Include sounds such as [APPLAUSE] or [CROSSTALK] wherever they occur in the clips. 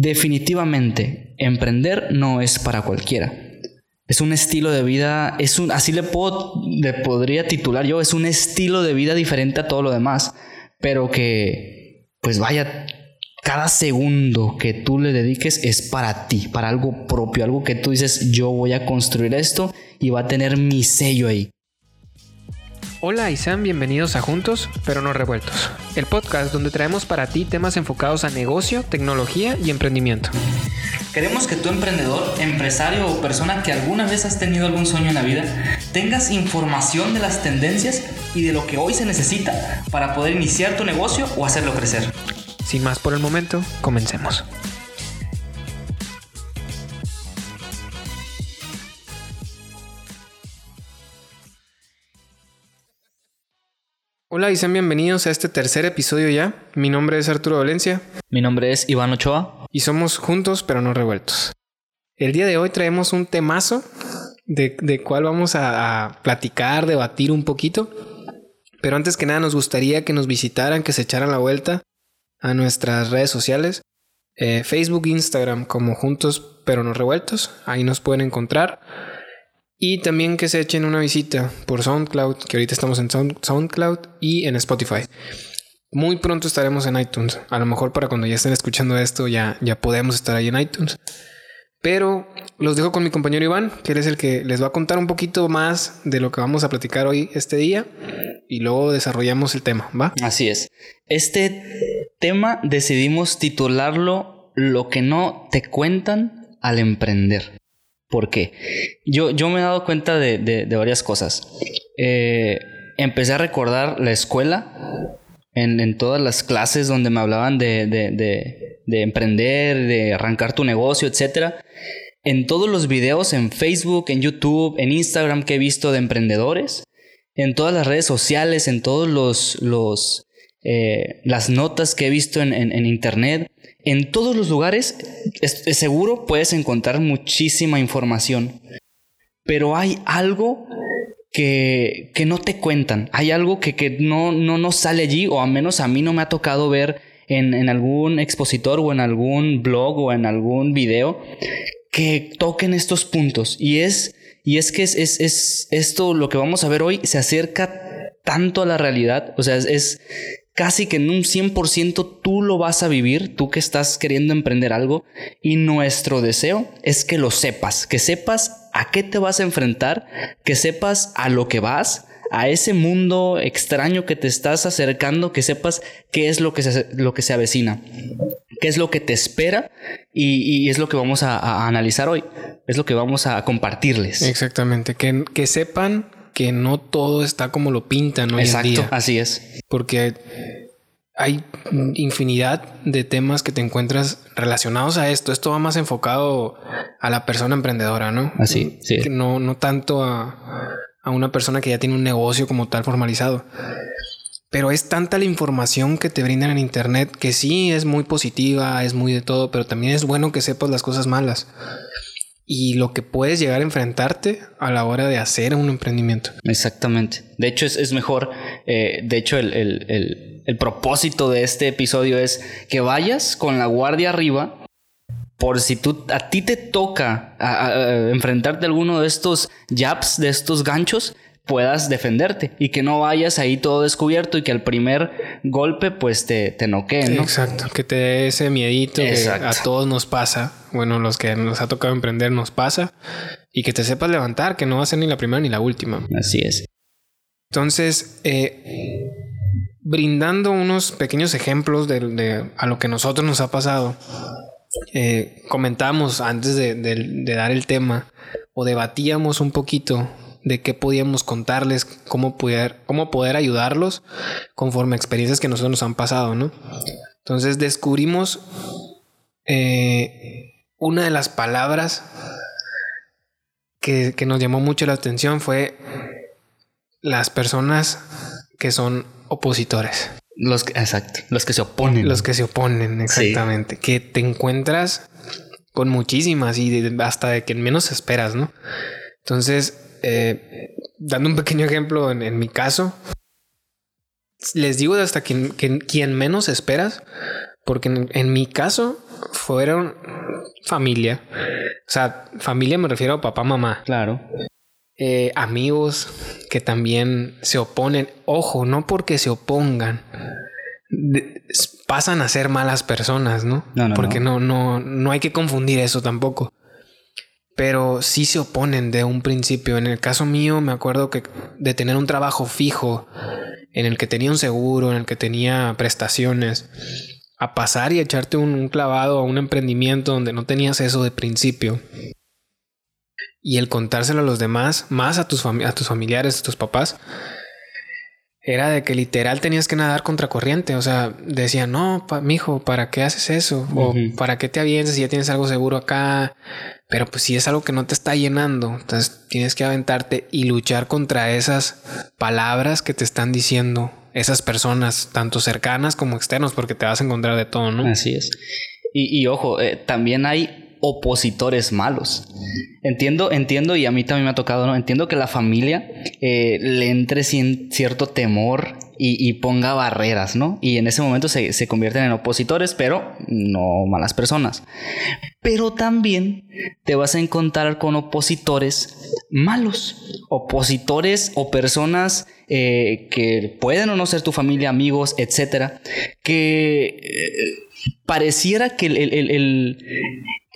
definitivamente, emprender no es para cualquiera. Es un estilo de vida, es un, así le, puedo, le podría titular yo, es un estilo de vida diferente a todo lo demás, pero que, pues vaya, cada segundo que tú le dediques es para ti, para algo propio, algo que tú dices, yo voy a construir esto y va a tener mi sello ahí. Hola y sean bienvenidos a Juntos, pero no revueltos, el podcast donde traemos para ti temas enfocados a negocio, tecnología y emprendimiento. Queremos que tu emprendedor, empresario o persona que alguna vez has tenido algún sueño en la vida, tengas información de las tendencias y de lo que hoy se necesita para poder iniciar tu negocio o hacerlo crecer. Sin más por el momento, comencemos. Hola y sean bienvenidos a este tercer episodio ya. Mi nombre es Arturo Valencia. Mi nombre es Iván Ochoa. Y somos juntos pero no revueltos. El día de hoy traemos un temazo de, de cual vamos a, a platicar, debatir un poquito. Pero antes que nada nos gustaría que nos visitaran, que se echaran la vuelta a nuestras redes sociales. Eh, Facebook, Instagram como juntos pero no revueltos. Ahí nos pueden encontrar. Y también que se echen una visita por SoundCloud, que ahorita estamos en SoundCloud y en Spotify. Muy pronto estaremos en iTunes. A lo mejor para cuando ya estén escuchando esto ya, ya podemos estar ahí en iTunes. Pero los dejo con mi compañero Iván, que él es el que les va a contar un poquito más de lo que vamos a platicar hoy este día y luego desarrollamos el tema, ¿va? Así es. Este tema decidimos titularlo Lo que no te cuentan al emprender. ¿Por qué? Yo, yo me he dado cuenta de, de, varias cosas. Eh, empecé a recordar la escuela en, en, todas las clases donde me hablaban de, de, emprender, de arrancar tu negocio, etc. En todos los videos en Facebook, en YouTube, en Instagram que he visto de emprendedores, en todas las redes sociales, en todos los, los eh, las notas que he visto en, en, internet, en todos los lugares, es, seguro puedes encontrar muchísima información. Pero hay algo que, que, no te cuentan. Hay algo que, que no, no nos sale allí, o al menos a mí no me ha tocado ver en, en, algún expositor o en algún blog o en algún video que toquen estos puntos. Y es, y es que es, es, es esto, lo que vamos a ver hoy, se acerca tanto a la realidad. O sea, es casi que en un 100% tú lo vas a vivir, tú que estás queriendo emprender algo, y nuestro deseo es que lo sepas, que sepas a qué te vas a enfrentar, que sepas a lo que vas, a ese mundo extraño que te estás acercando, que sepas qué es lo que se, lo que se avecina, qué es lo que te espera y, es lo que vamos a, a, analizar hoy, es lo que vamos a compartirles. Exactamente, que, que sepan que no todo está como lo pintan hoy Exacto, en día. así es. Porque hay infinidad de temas que te encuentras relacionados a esto. Esto va más enfocado a la persona emprendedora, ¿no? Así, sí. No, no tanto a, a una persona que ya tiene un negocio como tal formalizado. Pero es tanta la información que te brindan en internet que sí es muy positiva, es muy de todo, pero también es bueno que sepas las cosas malas y lo que puedes llegar a enfrentarte a la hora de hacer un emprendimiento. Exactamente. De hecho, es, es mejor. Eh, de hecho, el, el, el, propósito de este episodio es que vayas con la guardia arriba. Por si tú, a ti te toca enfrentarte a alguno de estos jabs, de estos ganchos, puedas defenderte y que no vayas ahí todo descubierto y que al primer golpe pues te, te noqueen, ¿no? Exacto, que te dé ese miedito Exacto. que a todos nos pasa, bueno, los que nos ha tocado emprender nos pasa y que te sepas levantar, que no va a ser ni la primera ni la última. Así es. Entonces, eh, brindando unos pequeños ejemplos de, de, a lo que nosotros nos ha pasado, eh, comentamos antes de, de, de dar el tema o debatíamos un poquito de qué podíamos contarles, cómo poder, cómo poder ayudarlos conforme a experiencias que nosotros nos han pasado, ¿no? Entonces descubrimos eh, una de las palabras que, que nos llamó mucho la atención fue las personas que son opositores. Los que, exacto, los que se oponen. Los que se oponen, exactamente. Sí. Que te encuentras con muchísimas y de, hasta de que menos esperas, ¿no? Entonces, eh, dando un pequeño ejemplo en, en, mi caso, les digo hasta quien, quien, quien menos esperas, porque en, en, mi caso fueron familia. O sea, familia me refiero a papá, mamá. Claro. Eh, amigos que también se oponen. Ojo, no porque se opongan. pasan a ser malas personas, ¿no? No, no porque no. no, no hay que confundir eso tampoco pero sí se oponen de un principio. En el caso mío, me acuerdo que de tener un trabajo fijo, en el que tenía un seguro, en el que tenía prestaciones, a pasar y echarte un, clavado a un emprendimiento donde no tenías eso de principio. Y el contárselo a los demás, más a tus, a tus familiares, a tus papás, era de que literal tenías que nadar contra corriente. O sea, decía, no, mijo, ¿para qué haces eso? O ¿para qué te avientas si ya tienes algo seguro acá? Pero pues si es algo que no te está llenando, entonces tienes que aventarte y luchar contra esas palabras que te están diciendo esas personas, tanto cercanas como externos, porque te vas a encontrar de todo, ¿no? Así es. Y, ojo, eh, también hay opositores malos. Entiendo, entiendo, y a mí también me ha tocado, ¿no? Entiendo que la familia eh, le entre cierto temor y, ponga barreras, ¿no? Y en ese momento se, se, convierten en opositores, pero no malas personas. Pero también te vas a encontrar con opositores malos, opositores o personas eh, que pueden o no ser tu familia, amigos, etcétera, que eh, pareciera que el,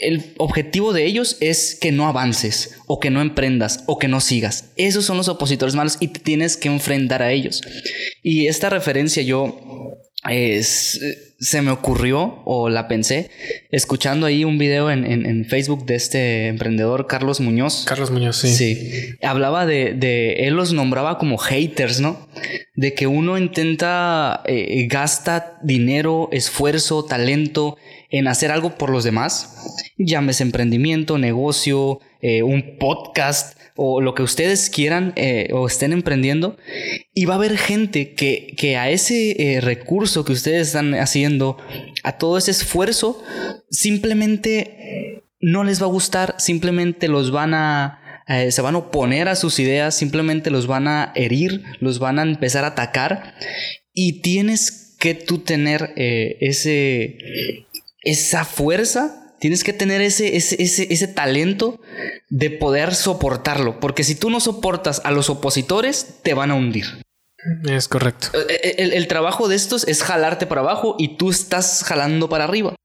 el objetivo de ellos es que no avances o que no emprendas o que no sigas. Esos son los opositores malos y te tienes que enfrentar a ellos. Y esta referencia yo es, se me ocurrió o la pensé escuchando ahí un video en, Facebook de este emprendedor Carlos Muñoz. Carlos Muñoz, sí. Sí. Hablaba de, de él los nombraba como haters, ¿no? De que uno intenta, eh, gasta dinero, esfuerzo, talento en hacer algo por los demás, llámese emprendimiento, negocio, eh, un podcast o lo que ustedes quieran eh, o estén emprendiendo, y va a haber gente que, que a ese eh, recurso que ustedes están haciendo, a todo ese esfuerzo, simplemente no les va a gustar, simplemente los van a... se van a oponer a sus ideas, simplemente los van a herir, los van a empezar a atacar y tienes que tú tener ese esa fuerza, tienes que tener ese, ese, ese, talento de poder soportarlo, porque si tú no soportas a los opositores, te van a hundir. Es correcto. Eh, eh, el, el, trabajo de estos es jalarte para abajo y tú estás jalando para arriba.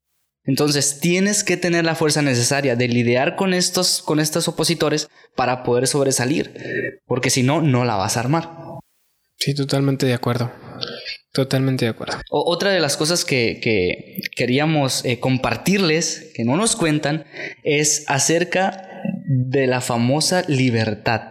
Entonces tienes que tener la fuerza necesaria de lidiar con estos, con estos opositores para poder sobresalir, porque si no, no la vas a armar. Sí, totalmente de acuerdo. Totalmente de acuerdo. otra de las cosas que, queríamos eh, compartirles, que no nos cuentan, es acerca de la famosa libertad.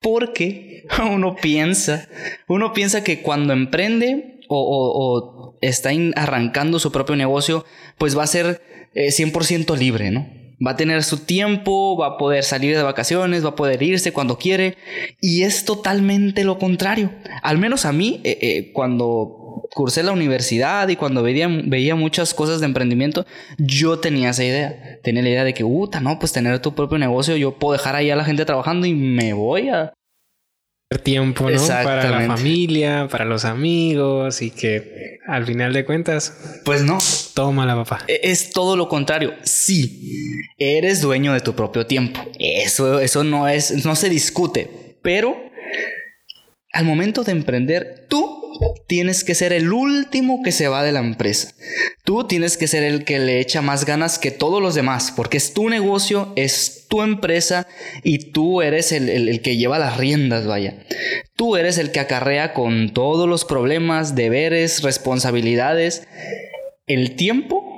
Porque [LAUGHS] uno piensa, uno piensa que cuando emprende o, está arrancando su propio negocio, pues va a ser 100% eh, libre, ¿no? Va a tener su tiempo, va a poder salir de vacaciones, va a poder irse cuando quiere. Y es totalmente lo contrario. Al menos a mí, eh, eh, cuando cursé la universidad y cuando veía, veía muchas cosas de emprendimiento, yo tenía esa idea. Tenía la idea de que, puta, no, pues tener tu propio negocio, yo puedo dejar ahí a la gente trabajando y me voy a, tiempo, ¿no? Para la familia, para los amigos y que al final de cuentas. Pues no. Toma la papá. E-, es todo lo contrario. Sí, eres dueño de tu propio tiempo. Eso, eso no es, no se discute. Pero al momento de emprender, tú tienes que ser el último que se va de la empresa. Tú tienes que ser el que le echa más ganas que todos los demás, porque es tu negocio, es tu empresa y tú eres el, que lleva las riendas, vaya. Tú eres el que acarrea con todos los problemas, deberes, responsabilidades. El tiempo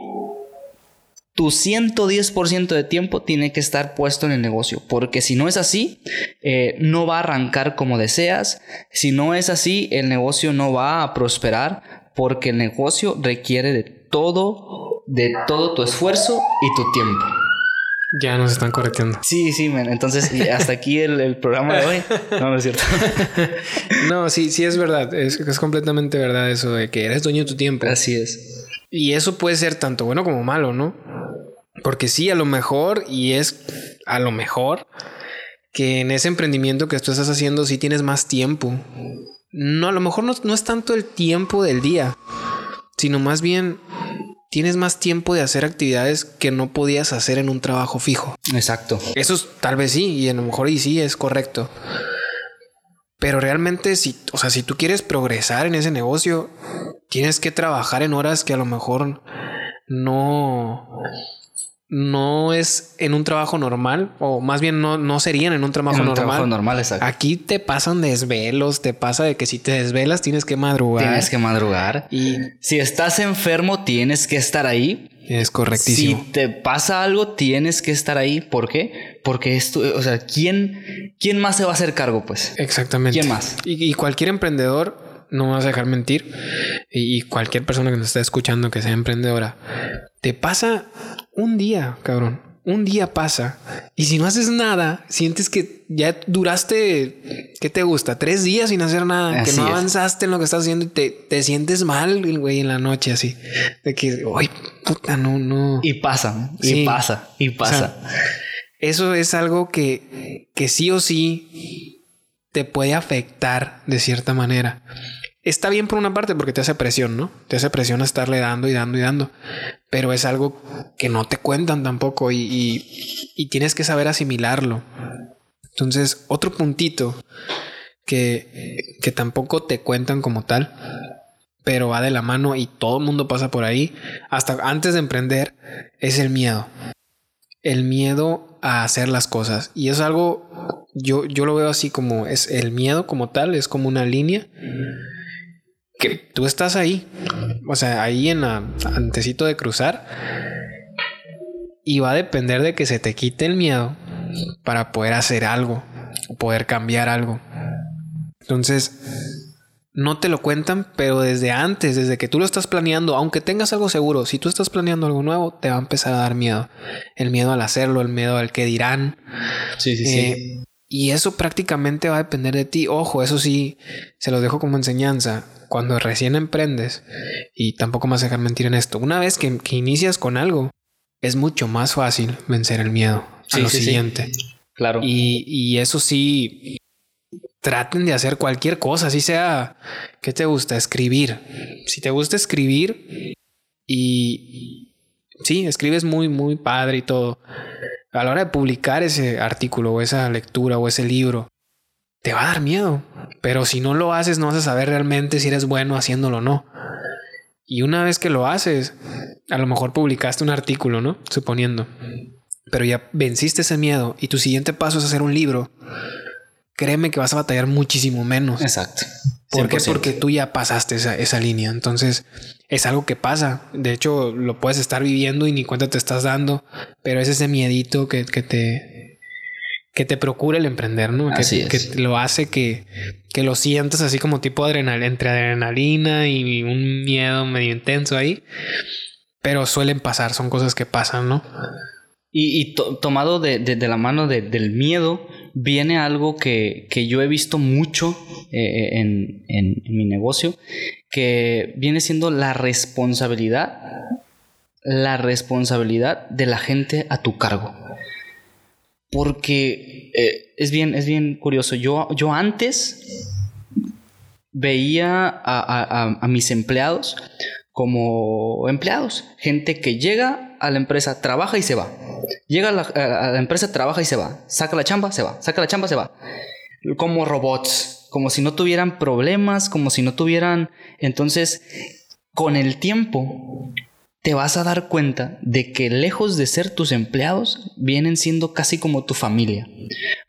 tu 110% de tiempo tiene que estar puesto en el negocio, porque si no es así, eh, no va a arrancar como deseas, si no es así, el negocio no va a prosperar, porque el negocio requiere de todo, de todo tu esfuerzo y tu tiempo. Ya nos están corrigiendo. Sí, sí, entonces hasta aquí el, programa de hoy. No, no es cierto. [LAUGHS] no, sí, sí es verdad, es, es completamente verdad eso de que eres dueño de tu tiempo. Así es. Y eso puede ser tanto bueno como malo, ¿no? Porque sí, a lo mejor, y es a lo mejor, que en ese emprendimiento que tú estás haciendo sí tienes más tiempo. No, a lo mejor no, es tanto el tiempo del día, sino más bien tienes más tiempo de hacer actividades que no podías hacer en un trabajo fijo. Exacto. Eso es, tal vez sí, y a lo mejor y sí es correcto. Pero realmente, si, o sea, si tú quieres progresar en ese negocio, tienes que trabajar en horas que a lo mejor no, no es en un trabajo normal, o más bien no, no serían en un trabajo En un normal. trabajo normal, exacto. Aquí te pasan desvelos, te pasa de que si te desvelas tienes que madrugar. Tienes que madrugar. Y Si estás enfermo, tienes que estar ahí. es correctísimo. Si te pasa algo, tienes que estar ahí. ¿Por qué? Porque esto, o sea, ¿quién, ¿quién más se va a hacer cargo, pues? Exactamente. ¿Quién más? Y, y cualquier emprendedor, no me vas a dejar mentir, y, cualquier persona que nos esté escuchando que sea emprendedora, te pasa un día, cabrón. Un día pasa y si no haces nada, sientes que ya duraste, ¿qué te gusta? Tres días sin hacer nada, Así que no es. avanzaste en lo que estás haciendo y te, te sientes mal, güey, en la noche así. De que, ay, puta, no, no. Y pasa, y pasa, y pasa. O sea, eso es algo que, que sí o sí te puede afectar de cierta manera. Está bien por una parte porque te hace presión, ¿no? Te hace presión a estarle dando y dando y dando. Pero es algo que no te cuentan tampoco y, y- tienes que saber asimilarlo. Entonces, otro puntito que, que tampoco te cuentan como tal, pero va de la mano y todo el mundo pasa por ahí, hasta antes de emprender, es el miedo el miedo a hacer las cosas. Y es algo, yo, yo lo veo así como es el miedo como tal, es como una línea que tú estás ahí, o sea, ahí en la antecito de cruzar. Y va a depender de que se te quite el miedo para poder hacer algo, o poder cambiar algo. Entonces, no te lo cuentan, pero desde antes, desde que tú lo estás planeando, aunque tengas algo seguro, si tú estás planeando algo nuevo, te va a empezar a dar miedo. El miedo al hacerlo, el miedo al que dirán. Sí, sí, Eh, y eso prácticamente va a depender de ti. Ojo, eso sí, se los dejo como enseñanza. Cuando recién emprendes, y tampoco me vas a dejar mentir en esto, una vez que, que inicias con algo, es mucho más fácil vencer el miedo a lo sí, sí. siguiente. Claro. Y, y eso sí, traten de hacer cualquier cosa, así sea, ¿qué te gusta? Escribir. Si te gusta escribir y sí, escribes muy, muy padre y todo. A la hora de publicar ese artículo o esa lectura o ese libro, te va a dar miedo. Pero si no lo haces, no vas a saber realmente si eres bueno haciéndolo o no. Y una vez que lo haces, a lo mejor publicaste un artículo, ¿no? Suponiendo. Pero ya venciste ese miedo y tu siguiente paso es hacer un libro. Créeme que vas a batallar muchísimo menos. Exacto. ¿Por qué? 100%. Porque tú ya pasaste esa, esa línea. Entonces, es algo que pasa. De hecho, lo puedes estar viviendo y ni cuenta te estás dando. Pero es ese miedito que, que te que te procura el emprender, ¿no? Que, es. que lo hace que, que lo sientas así como tipo adrenal, entre adrenalina y un miedo medio intenso ahí. Pero suelen pasar, son cosas que pasan, ¿no? Y, y to- tomado de, de- la mano de- del miedo, viene algo que, que yo he visto mucho eh, en, en- en mi negocio, que viene siendo la responsabilidad, la responsabilidad de la gente a tu cargo. Porque eh, es, bien, es bien curioso. Yo, yo antes veía a- a- a mis empleados como empleados, gente que llega a la empresa, trabaja y se va. Llega a la, a- la empresa, trabaja y se va. Saca la chamba, se va. Saca la chamba, se va. Como robots, como si no tuvieran problemas, como si no tuvieran... Entonces, con el tiempo, te vas a dar cuenta de que lejos de ser tus empleados, vienen siendo casi como tu familia.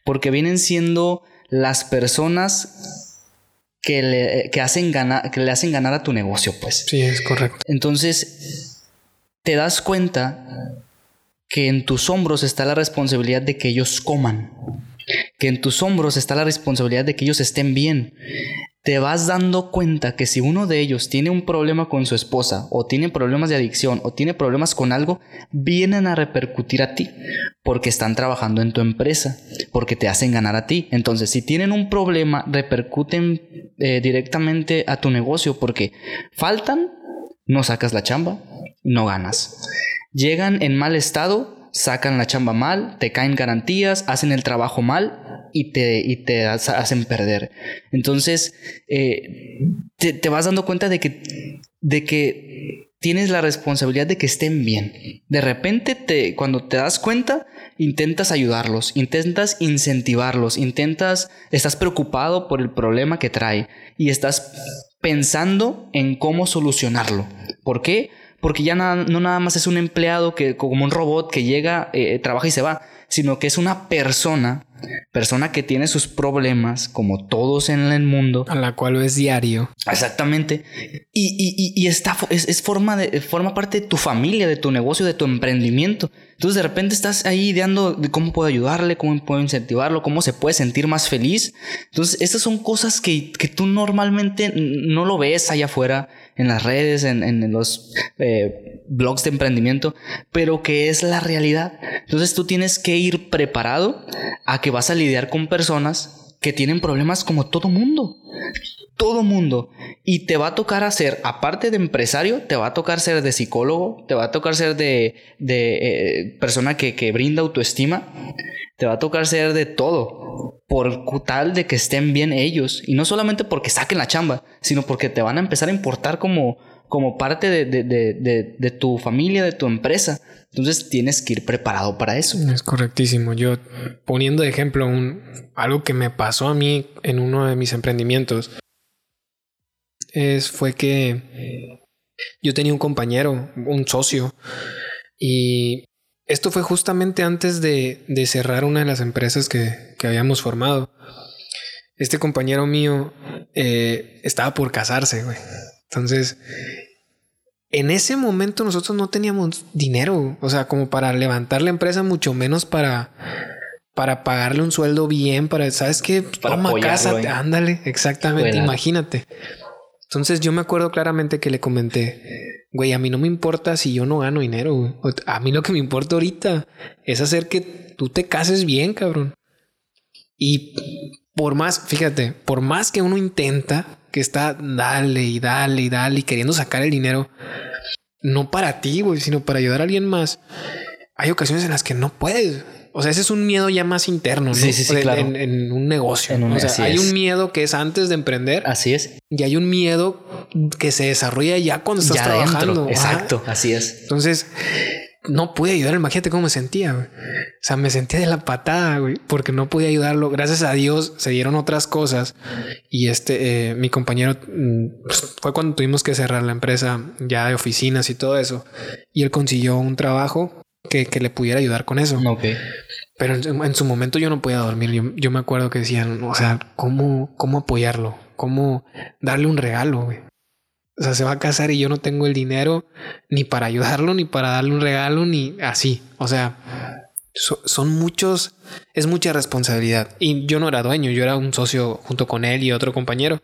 Porque vienen siendo las personas que le, que hacen ganar, que le hacen ganar a tu negocio, pues. Sí, es correcto. Entonces, te das cuenta que en tus hombros está la responsabilidad de que ellos coman. Que en tus hombros está la responsabilidad de que ellos estén bien. Te vas dando cuenta que si uno de ellos tiene un problema con su esposa, o tiene problemas de adicción, o tiene problemas con algo, vienen a repercutir a ti, porque están trabajando en tu empresa, porque te hacen ganar a ti. Entonces, si tienen un problema, repercuten eh, directamente a tu negocio, porque faltan, no sacas la chamba, no ganas. Llegan en mal estado, sacan la chamba mal, te caen garantías, hacen el trabajo mal y te, y te ha- hacen perder. Entonces, eh, te, te vas dando cuenta de que, de que tienes la responsabilidad de que estén bien. De repente, te, cuando te das cuenta, intentas ayudarlos, intentas incentivarlos, intentas, estás preocupado por el problema que trae y estás pensando en cómo solucionarlo. ¿Por qué? Porque ya no nada más es un empleado que como un robot que llega, eh, trabaja y se va, sino que es una persona persona que tiene sus problemas, como todos en el mundo. A la cual es diario. Exactamente. Y, y, está, es, forma, de, forma parte de tu familia, de tu negocio, de tu emprendimiento. Entonces de repente estás ahí ideando de cómo puedo ayudarle, cómo puedo incentivarlo, cómo se puede sentir más feliz. Entonces estas son cosas que, que tú normalmente no lo ves allá afuera en las redes, en, en los eh, blogs de emprendimiento, pero que es la realidad. Entonces tú tienes que ir preparado a que vas a lidiar con personas que tienen problemas como todo mundo. Todo mundo. Y te va a tocar hacer, aparte de empresario, te va a tocar ser de psicólogo, te va a tocar ser de, de eh, persona que, que brinda autoestima, te va a tocar ser de todo por tal de que estén bien ellos. Y no solamente porque saquen la chamba, sino porque te van a empezar a importar como, como parte de, de, de, de, tu familia, de tu empresa. Entonces tienes que ir preparado para eso. Es correctísimo. Yo poniendo de ejemplo un, algo que me pasó a mí en uno de mis emprendimientos, es, fue que yo tenía un compañero, un socio, y esto fue justamente antes de, de cerrar una de las empresas que, que habíamos formado. Este compañero mío eh, estaba por casarse, güey. Entonces, en ese momento nosotros no teníamos dinero, o sea, como para levantar la empresa, mucho menos para, para pagarle un sueldo bien, para, ¿sabes qué? Para Toma casa, ándale, exactamente, imagínate. Entonces yo me acuerdo claramente que le comenté, güey, a mí no me importa si yo no gano dinero, A mí lo que me importa ahorita es hacer que tú te cases bien, cabrón. Y por más, fíjate, por más que uno intenta, que está dale y dale y dale y queriendo sacar el dinero, no para ti, güey, sino para ayudar a alguien más, hay ocasiones en las que no puedes. O sea, ese es un miedo ya más interno, ¿no? Sí, sí, sí, claro. en, un negocio. o sea, hay un miedo que es antes de emprender. Así es. Y hay un miedo que se desarrolla ya cuando estás trabajando. Exacto, así es. Entonces, no pude ayudar. Imagínate cómo me sentía. Güey. O sea, me sentía de la patada, güey, porque no podía ayudarlo. Gracias a Dios se dieron otras cosas. Y este, eh, mi compañero, mm, pues, fue cuando tuvimos que cerrar la empresa ya de oficinas y todo eso. Y él consiguió un trabajo que, le pudiera ayudar con eso. Ok. Pero en, su momento yo no podía dormir. Yo, me acuerdo que decían, o sea, ¿cómo, cómo apoyarlo? ¿Cómo darle un regalo? Güey? O sea, se va a casar y yo no tengo el dinero ni para ayudarlo, ni para darle un regalo, ni así. O sea, son muchos, es mucha responsabilidad. Y yo no era dueño, yo era un socio junto con él y otro compañero.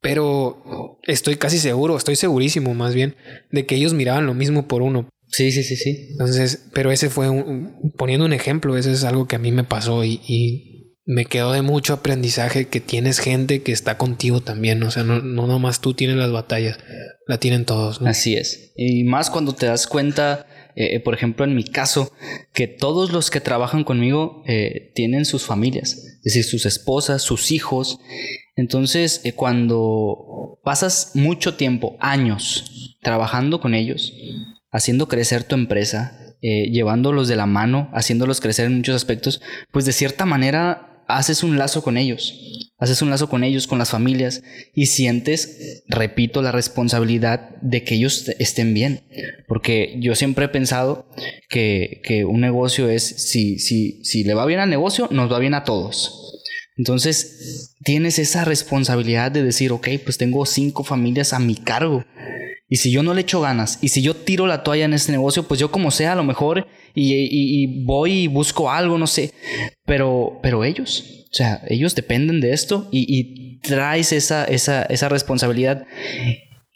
Pero estoy casi seguro, estoy segurísimo más bien, de que ellos miraban lo mismo por uno. Sí, sí, sí, sí. Entonces, pero ese fue un, poniendo un ejemplo, ese es algo que a mí me pasó y, y, me quedó de mucho aprendizaje que tienes gente que está contigo también. O sea, no, no nomás tú tienes las batallas, la tienen todos. Así es. Y más cuando te das cuenta, eh, eh, por ejemplo, en mi caso, que todos los que trabajan conmigo eh, tienen sus familias, es decir, sus esposas, sus hijos. Entonces, cuando pasas mucho tiempo, años, trabajando con ellos, haciendo crecer tu empresa, eh, llevándolos de la mano, haciéndolos crecer en muchos aspectos, pues de cierta manera haces un lazo con ellos, haces un lazo con ellos, con las familias y sientes, repito, la responsabilidad de que ellos estén bien. Porque yo siempre he pensado que, que un negocio es, si, si, si le va bien al negocio, nos va bien a todos. Entonces, tienes esa responsabilidad de decir, ok, pues tengo cinco familias a mi cargo y si yo no le echo ganas, y si yo tiro la toalla en este negocio, pues yo como sea, a lo mejor, y, voy y busco algo, no sé. Pero, pero ellos, o sea, ellos dependen de esto y, traes esa, esa, esa, responsabilidad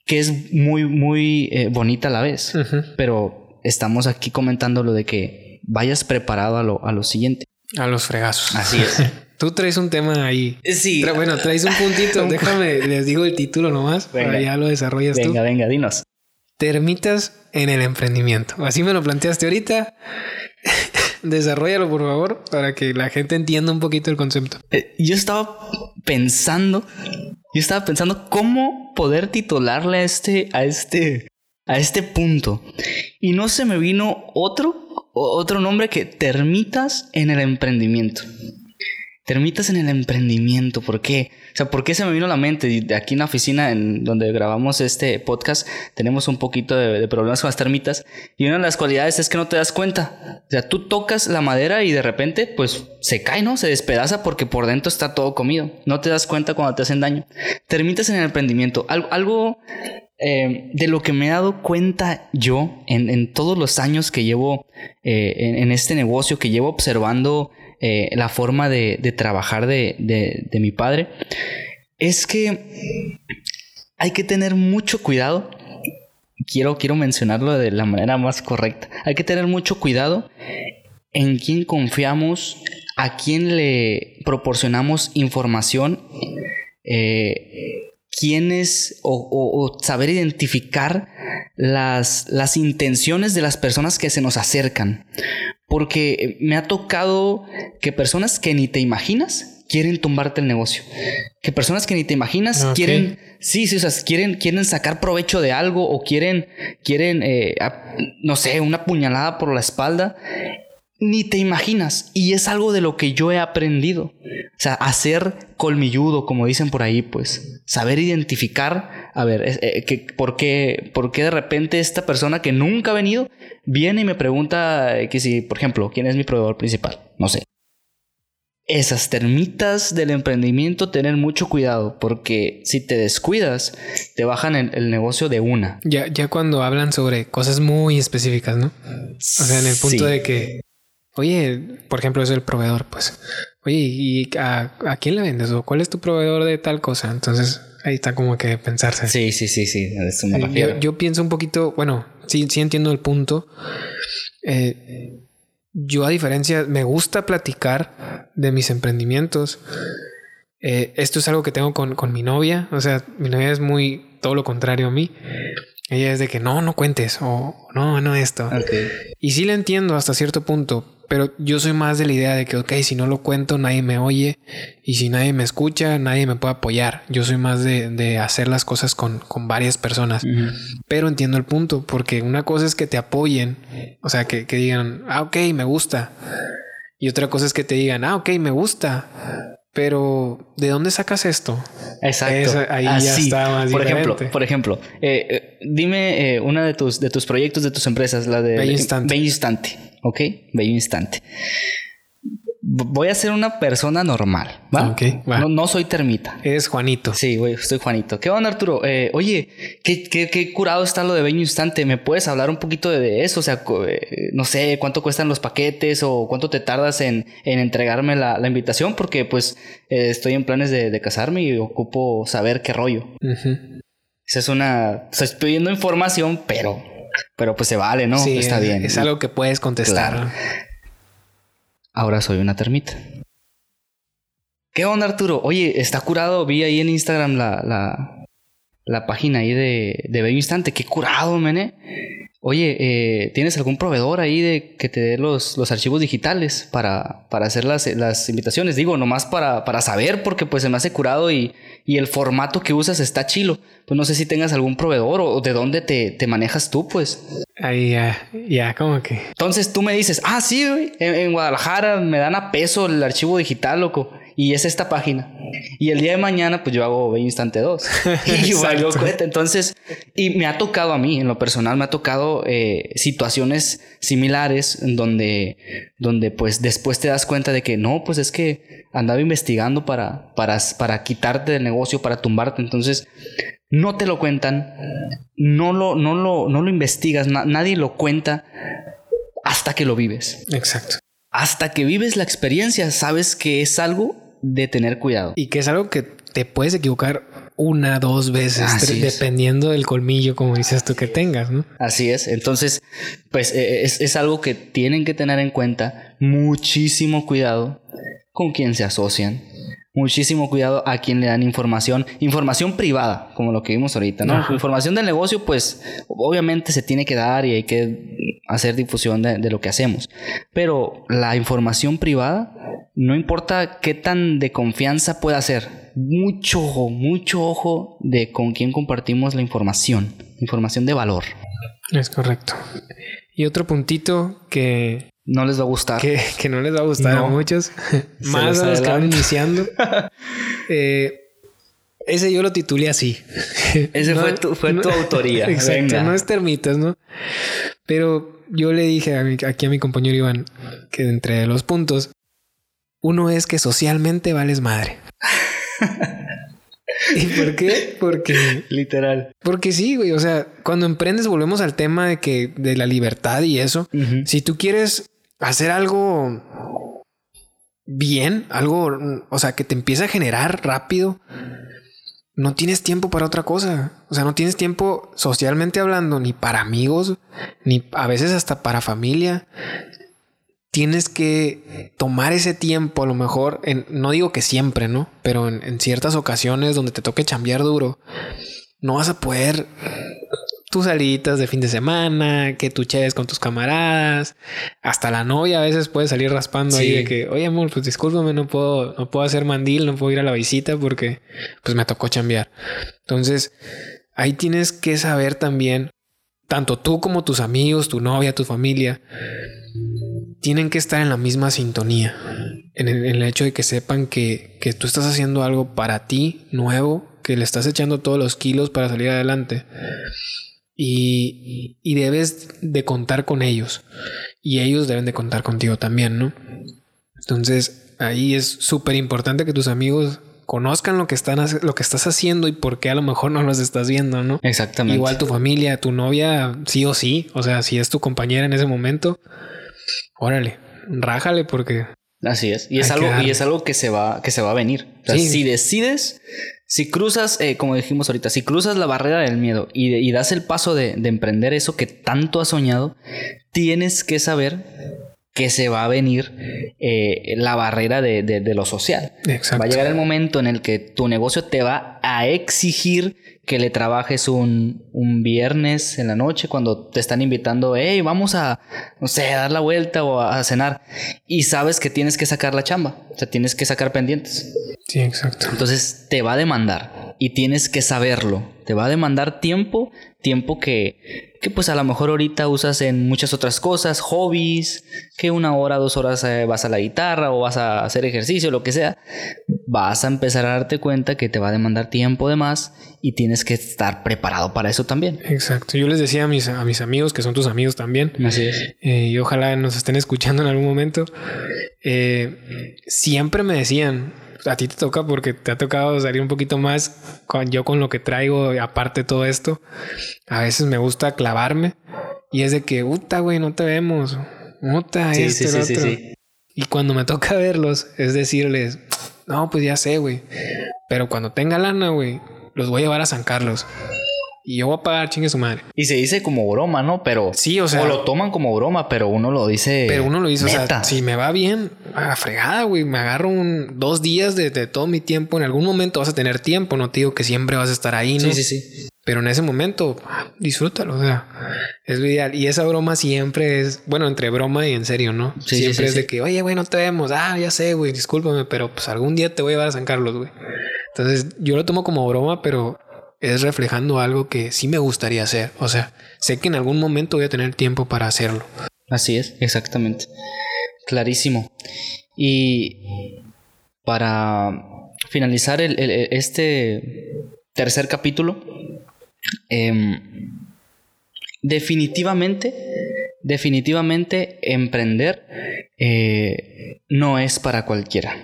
que es muy, muy eh, bonita a la vez. Pero estamos aquí comentando lo de que vayas preparado a lo, a lo siguiente. A los fregazos. Así es. [LAUGHS] Tú traes un tema ahí. Sí. bueno, traes un puntito. [LAUGHS] [LAUGHS] Déjame, les digo el título nomás. Venga. ya lo desarrollas venga, tú. Venga, venga, dinos. Termitas en el emprendimiento. Así me lo planteaste ahorita. [LAUGHS] Desarrollalo, por favor, para que la gente entienda un poquito el concepto. Eh, yo estaba pensando, yo estaba pensando cómo poder titularle a este, a este a este punto. Y no se me vino otro, otro nombre que termitas en el emprendimiento. Termitas en el emprendimiento, ¿por qué? O sea, ¿por qué se me vino a la mente? Aquí en la oficina en donde grabamos este podcast tenemos un poquito de, problemas con las termitas y una de las cualidades es que no te das cuenta. O sea, tú tocas la madera y de repente pues se cae, ¿no? Se despedaza porque por dentro está todo comido. No te das cuenta cuando te hacen daño. Termitas en el emprendimiento. Algo, eh, de lo que me he dado cuenta yo en, todos los años que llevo eh, en, este negocio, que llevo observando eh, la forma de, trabajar de, mi padre, es que hay que tener mucho cuidado. Quiero, quiero mencionarlo de la manera más correcta. Hay que tener mucho cuidado en quién confiamos, a quién le proporcionamos información, eh, quiénes o, saber identificar las, las intenciones de las personas que se nos acercan. Porque me ha tocado que personas que ni te imaginas quieren tumbarte el negocio. Que personas que ni te imaginas ah, quieren, sí, sí, o sea, quieren, quieren sacar provecho de algo o quieren, quieren, eh, no sé, una puñalada por la espalda ni te imaginas. Y es algo de lo que yo he aprendido. O sea, hacer colmilludo, como dicen por ahí, pues. Saber identificar, a ver, eh, que, ¿por, qué, ¿por qué de repente esta persona que nunca ha venido viene y me pregunta eh, que si, por ejemplo, quién es mi proveedor principal? No sé. Esas termitas del emprendimiento, tener mucho cuidado, porque si te descuidas, te bajan el, negocio de una. Ya, ya cuando hablan sobre cosas muy específicas, ¿no? O sea, en el punto de que Oye, por ejemplo, es el proveedor, pues. Oye, ¿y a, quién le vendes? ¿O cuál es tu proveedor de tal cosa? Entonces, ahí está como que pensarse. Sí, sí, sí, sí. yo, yo, pienso un poquito, bueno, sí, sí entiendo el punto. Eh, yo, a diferencia, me gusta platicar de mis emprendimientos. Eh, esto es algo que tengo con, con mi novia. O sea, mi novia es muy todo lo contrario a mí. Ella es de que no, no cuentes o no, no esto. Y sí le entiendo hasta cierto punto, pero yo soy más de la idea de que, ok, si no lo cuento, nadie me oye y si nadie me escucha, nadie me puede apoyar. Yo soy más de, hacer las cosas con, varias personas. Pero entiendo el punto, porque una cosa es que te apoyen, o sea, que, que digan, ah, ok, me gusta. Y otra cosa es que te digan, ah, ok, me gusta. Pero, ¿de dónde sacas esto? Exacto. ahí ya está más por ejemplo, por ejemplo, eh, eh, dime eh, una de tus, de tus proyectos, de tus empresas, la de Bello Instante. Bello Instante, ¿ok? Bello Instante voy a ser una persona normal, ¿va? no, soy termita. Es Juanito. Sí, güey, soy Juanito. ¿Qué onda, Arturo? Eh, oye, ¿qué, curado está lo de Beño Instante. ¿Me puedes hablar un poquito de eso? O sea, eh, no sé, ¿cuánto cuestan los paquetes o cuánto te tardas en, entregarme la, invitación? Porque pues eh, estoy en planes de, casarme y ocupo saber qué rollo. Esa es una... O sea, estoy pidiendo información, pero... Pero pues se vale, ¿no? Sí, está bien. Es algo que puedes contestar ahora soy una termita. ¿Qué onda, Arturo? Oye, está curado. Vi ahí en Instagram la, la, la página ahí de, de Bello Instante. Qué curado, mene. Oye, eh, ¿tienes algún proveedor ahí de que te dé los, los archivos digitales para, para hacer las, las, invitaciones? Digo, nomás para, para saber, porque pues se me hace curado y, y, el formato que usas está chilo. Pues no sé si tengas algún proveedor o, de dónde te, te, manejas tú, pues. Ahí ya, ya, como que. Entonces tú me dices, ah, sí, en, en Guadalajara me dan a peso el archivo digital, loco y es esta página. Y el día de mañana, pues yo hago Instante 2. [LAUGHS] y valgo cuenta. Entonces, y me ha tocado a mí, en lo personal, me ha tocado eh, situaciones similares donde, donde pues después te das cuenta de que no, pues es que andaba investigando para, para, para quitarte del negocio, para tumbarte. Entonces, no te lo cuentan, no lo, no lo, no lo investigas, nadie lo cuenta hasta que lo vives. Exacto. Hasta que vives la experiencia, sabes que es algo de tener cuidado. Y que es algo que te puedes equivocar una, dos veces, dependiendo del colmillo, como dices tú, que tengas, ¿no? Así es. Entonces, pues e, e, es, es, algo que tienen que tener en cuenta. Muchísimo cuidado con quien se asocian. Muchísimo cuidado a quien le dan información, información privada, como lo que vimos ahorita, ¿no? Información del negocio, pues obviamente se tiene que dar y hay que hacer difusión de, de lo que hacemos. Pero la información privada, no importa qué tan de confianza pueda ser, mucho ojo, mucho ojo de con quién compartimos la información, información de valor. Es correcto. Y otro puntito que... No les va a gustar. Que, no les va a gustar a muchos. [LAUGHS] más a los que van iniciando. [LAUGHS] eh, ese yo lo titulé así. Ese fue, tu, fue tu autoría. [LAUGHS] Exacto, no es termitas, ¿no? Pero yo le dije aquí a mi compañero Iván que entre los puntos, uno es que socialmente vales madre. ¿Y por qué? Porque. Literal. Porque sí, güey. O sea, cuando emprendes, volvemos al tema de que de la libertad y eso. Si tú quieres hacer algo bien, algo, o sea, que te empieza a generar rápido, no tienes tiempo para otra cosa. O sea, no tienes tiempo socialmente hablando, ni para amigos, ni a veces hasta para familia. Tienes que tomar ese tiempo, a lo mejor, en, no digo que siempre, ¿no? Pero en, en ciertas ocasiones donde te toque chambear duro, no vas a poder tus salitas de fin de semana, que tú cheves con tus camaradas, hasta la novia a veces puede salir raspando ahí de que, oye amor, pues discúlpame, no puedo, no puedo hacer mandil, no puedo ir a la visita porque pues me tocó chambear. Entonces, ahí tienes que saber también, tanto tú como tus amigos, tu novia, tu familia, tienen que estar en la misma sintonía, en el, en el hecho de que sepan que, que tú estás haciendo algo para ti nuevo, que le estás echando todos los kilos para salir adelante y, y, debes de contar con ellos y ellos deben de contar contigo también, ¿no? Entonces ahí es súper importante que tus amigos conozcan lo que están lo que estás haciendo y por qué a lo mejor no los estás viendo, ¿no? Exactamente. Igual tu familia, tu novia, sí o sí, o sea, si es tu compañera en ese momento, órale, rájale porque Así es. Y es algo, y es algo que se va, que se va a venir. si decides si cruzas, eh, como dijimos ahorita, si cruzas la barrera del miedo y, das el paso de, emprender eso que tanto has soñado, tienes que saber que se va a venir eh, la barrera de, lo social. Va a llegar el momento en el que tu negocio te va a exigir que le trabajes un, un, viernes en la noche cuando te están invitando, hey, vamos a, no sé, a dar la vuelta o a, cenar. Y sabes que tienes que sacar la chamba, o sea, tienes que sacar pendientes. Sí, exacto. Entonces te va a demandar y tienes que saberlo. Te va a demandar tiempo, tiempo que, que pues a lo mejor ahorita usas en muchas otras cosas, hobbies, que una hora, dos horas eh, vas a la guitarra o vas a hacer ejercicio, lo que sea. Vas a empezar a darte cuenta que te va a demandar tiempo de más y tienes que estar preparado para eso también. Exacto. Yo les decía a mis, a mis amigos, que son tus amigos también, Así es. Eh, y ojalá nos estén escuchando en algún momento, eh, siempre me decían, a ti te toca porque te ha tocado salir un poquito más con, yo con lo que traigo, aparte de todo esto. A veces me gusta clavarme y es de que, puta, güey, no te vemos. Puta, sí, sí, sí, sí, Y cuando me toca verlos, es decirles, no, pues ya sé, güey. Pero cuando tenga lana, güey, los voy a llevar a San Carlos. Y yo voy a pagar, chingue su madre. Y se dice como broma, ¿no? Pero. Sí, o sea. O lo toman como broma, pero uno lo dice. Pero uno lo dice, o sea, si me va bien, a fregada, güey. Me agarro un dos días de, todo mi tiempo. En algún momento vas a tener tiempo. No te digo que siempre vas a estar ahí, ¿no? Sí, sí, sí. Pero en ese momento, disfrútalo. O sea, es lo ideal. Y esa broma siempre es, bueno, entre broma y en serio, ¿no? Sí, siempre es de que, oye, güey, no te vemos. Ah, ya sé, güey, discúlpame, pero pues algún día te voy a llevar a San Carlos, güey. Entonces yo lo tomo como broma, pero es reflejando algo que sí me gustaría hacer. O sea, sé que en algún momento voy a tener tiempo para hacerlo. Así es, exactamente. Clarísimo. Y para finalizar este tercer capítulo, em, definitivamente, definitivamente emprender eh, no es para cualquiera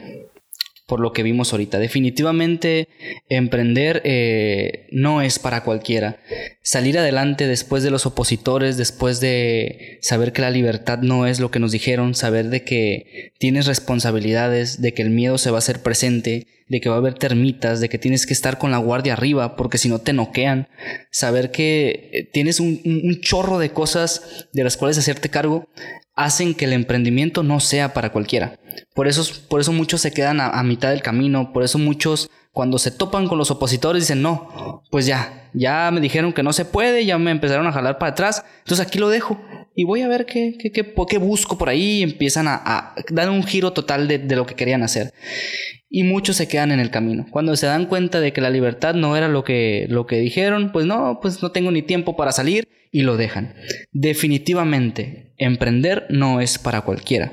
por lo que vimos ahorita. Definitivamente emprender eh, no es para cualquiera. Salir adelante después de los opositores, después de saber que la libertad no es lo que nos dijeron, saber de que tienes responsabilidades, de que el miedo se va a hacer presente, de que va a haber termitas, de que tienes que estar con la guardia arriba porque si no te noquean, saber que eh, tienes un, un chorro de cosas de las cuales hacerte cargo, hacen que el emprendimiento no sea para cualquiera. Por eso, por eso muchos se quedan a, mitad del camino, por eso muchos cuando se topan con los opositores dicen, no, pues ya, ya me dijeron que no se puede, ya me empezaron a jalar para atrás, entonces aquí lo dejo y voy a ver qué, qué, qué, busco por ahí y empiezan a, dar un giro total de, de, lo que querían hacer. Y muchos se quedan en el camino. Cuando se dan cuenta de que la libertad no era lo que, lo que dijeron, pues no, pues no tengo ni tiempo para salir y lo dejan. Definitivamente, emprender no es para cualquiera.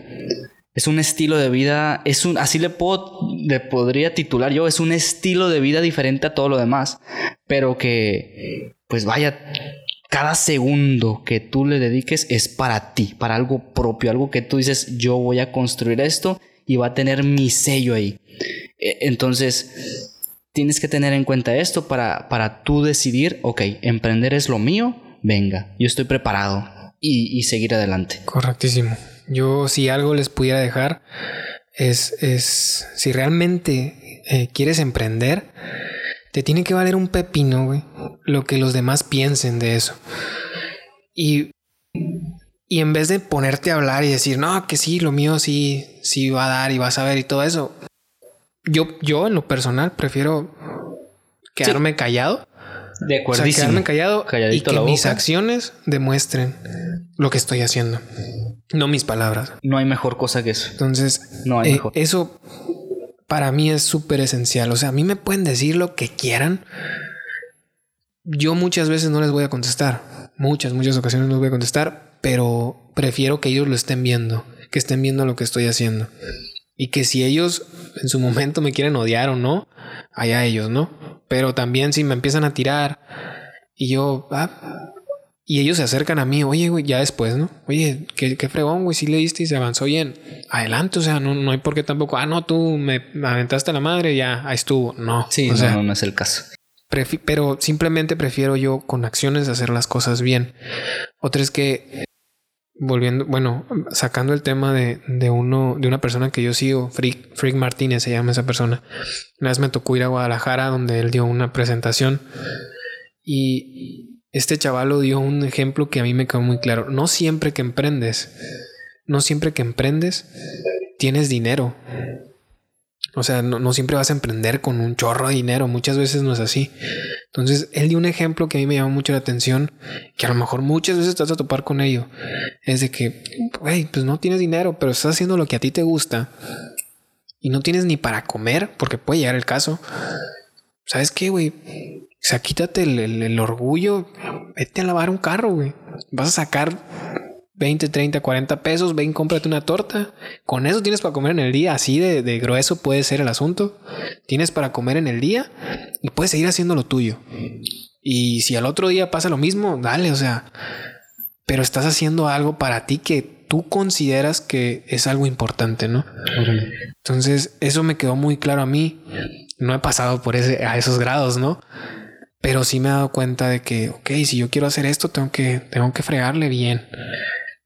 Es un estilo de vida, es un, así le, puedo, le podría titular yo, es un estilo de vida diferente a todo lo demás, pero que, pues vaya, cada segundo que tú le dediques es para ti, para algo propio, algo que tú dices, yo voy a construir esto y va a tener mi sello ahí. E, entonces, tienes que tener en cuenta esto para, para tú decidir, ok, emprender es lo mío, venga, yo estoy preparado y, y seguir adelante. Correctísimo. Yo si algo les pudiera dejar es, es si realmente eh, quieres emprender, te tiene que valer un pepino, güey, lo que los demás piensen de eso. Y, y en vez de ponerte a hablar y decir, no, que sí, lo mío sí, sí va a dar y vas a ver y todo eso, yo, yo en lo personal prefiero quedarme callado. De acuerdo. O sea, quedarme callado y que mis acciones demuestren lo que estoy haciendo. No mis palabras. No hay mejor cosa que eso. Entonces, no hay eh, mejor. eso para mí es súper esencial. O sea, a mí me pueden decir lo que quieran. Yo muchas veces no les voy a contestar. Muchas, muchas ocasiones no les voy a contestar, pero prefiero que ellos lo estén viendo, que estén viendo lo que estoy haciendo. Y que si ellos en su momento me quieren odiar o no, allá ellos, ¿no? Pero también si me empiezan a tirar y yo, ah, y ellos se acercan a mí, oye, güey, ya después, ¿no? Oye, qué, qué fregón, güey, si le diste y se avanzó bien. Adelante, o sea, no, no hay por qué tampoco, ah, no, tú me aventaste a la madre, ya, ahí estuvo. No. Sí, o sea, no, no es el caso. Pero simplemente prefiero yo con acciones hacer las cosas bien. Otra es que volviendo, bueno, sacando el tema de, de, uno, de una persona que yo sigo, Freak, Freak Martínez se llama esa persona. Una vez me tocó ir a Guadalajara donde él dio una presentación y este chaval dio un ejemplo que a mí me quedó muy claro. No siempre que emprendes, no siempre que emprendes, tienes dinero. O sea, no, siempre vas a emprender con un chorro de dinero, muchas veces no es así. Entonces, él dio un ejemplo que a mí me llamó mucho la atención, que a lo mejor muchas veces estás a topar con ello. Es de que, güey, pues no tienes dinero, pero estás haciendo lo que a ti te gusta y no tienes ni para comer, porque puede llegar el caso. ¿Sabes qué, güey? O sea, quítate el, el orgullo, vete a lavar un carro, güey. Vas a sacar 20, 30, 40 pesos, ven, cómprate una torta. Con eso tienes para comer en el día, así de, de, grueso puede ser el asunto. Tienes para comer en el día y puedes seguir haciendo lo tuyo. Y si al otro día pasa lo mismo, dale, o sea, pero estás haciendo algo para ti que tú consideras que es algo importante, ¿no? Entonces, eso me quedó muy claro a mí. No he pasado por ese, a esos grados, ¿no? Pero sí me he dado cuenta de que, ok, si yo quiero hacer esto, tengo que, tengo que fregarle bien.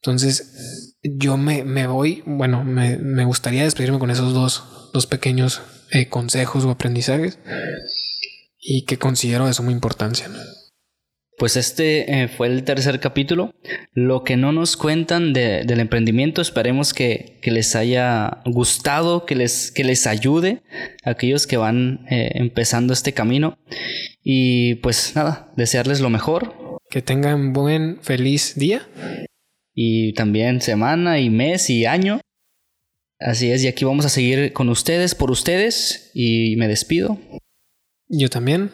Entonces, yo me, me voy, bueno, me, me, gustaría despedirme con esos dos, dos pequeños eh, consejos o aprendizajes y que considero de suma importancia. Pues este eh, fue el tercer capítulo. Lo que no nos cuentan de, del emprendimiento, esperemos que, que, les haya gustado, que les, que les ayude a aquellos que van eh, empezando este camino. Y pues nada, desearles lo mejor. Que tengan buen, feliz día y también semana y mes y año. Así es, y aquí vamos a seguir con ustedes, por ustedes, y me despido. Yo también.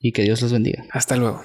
Y que Dios los bendiga. Hasta luego.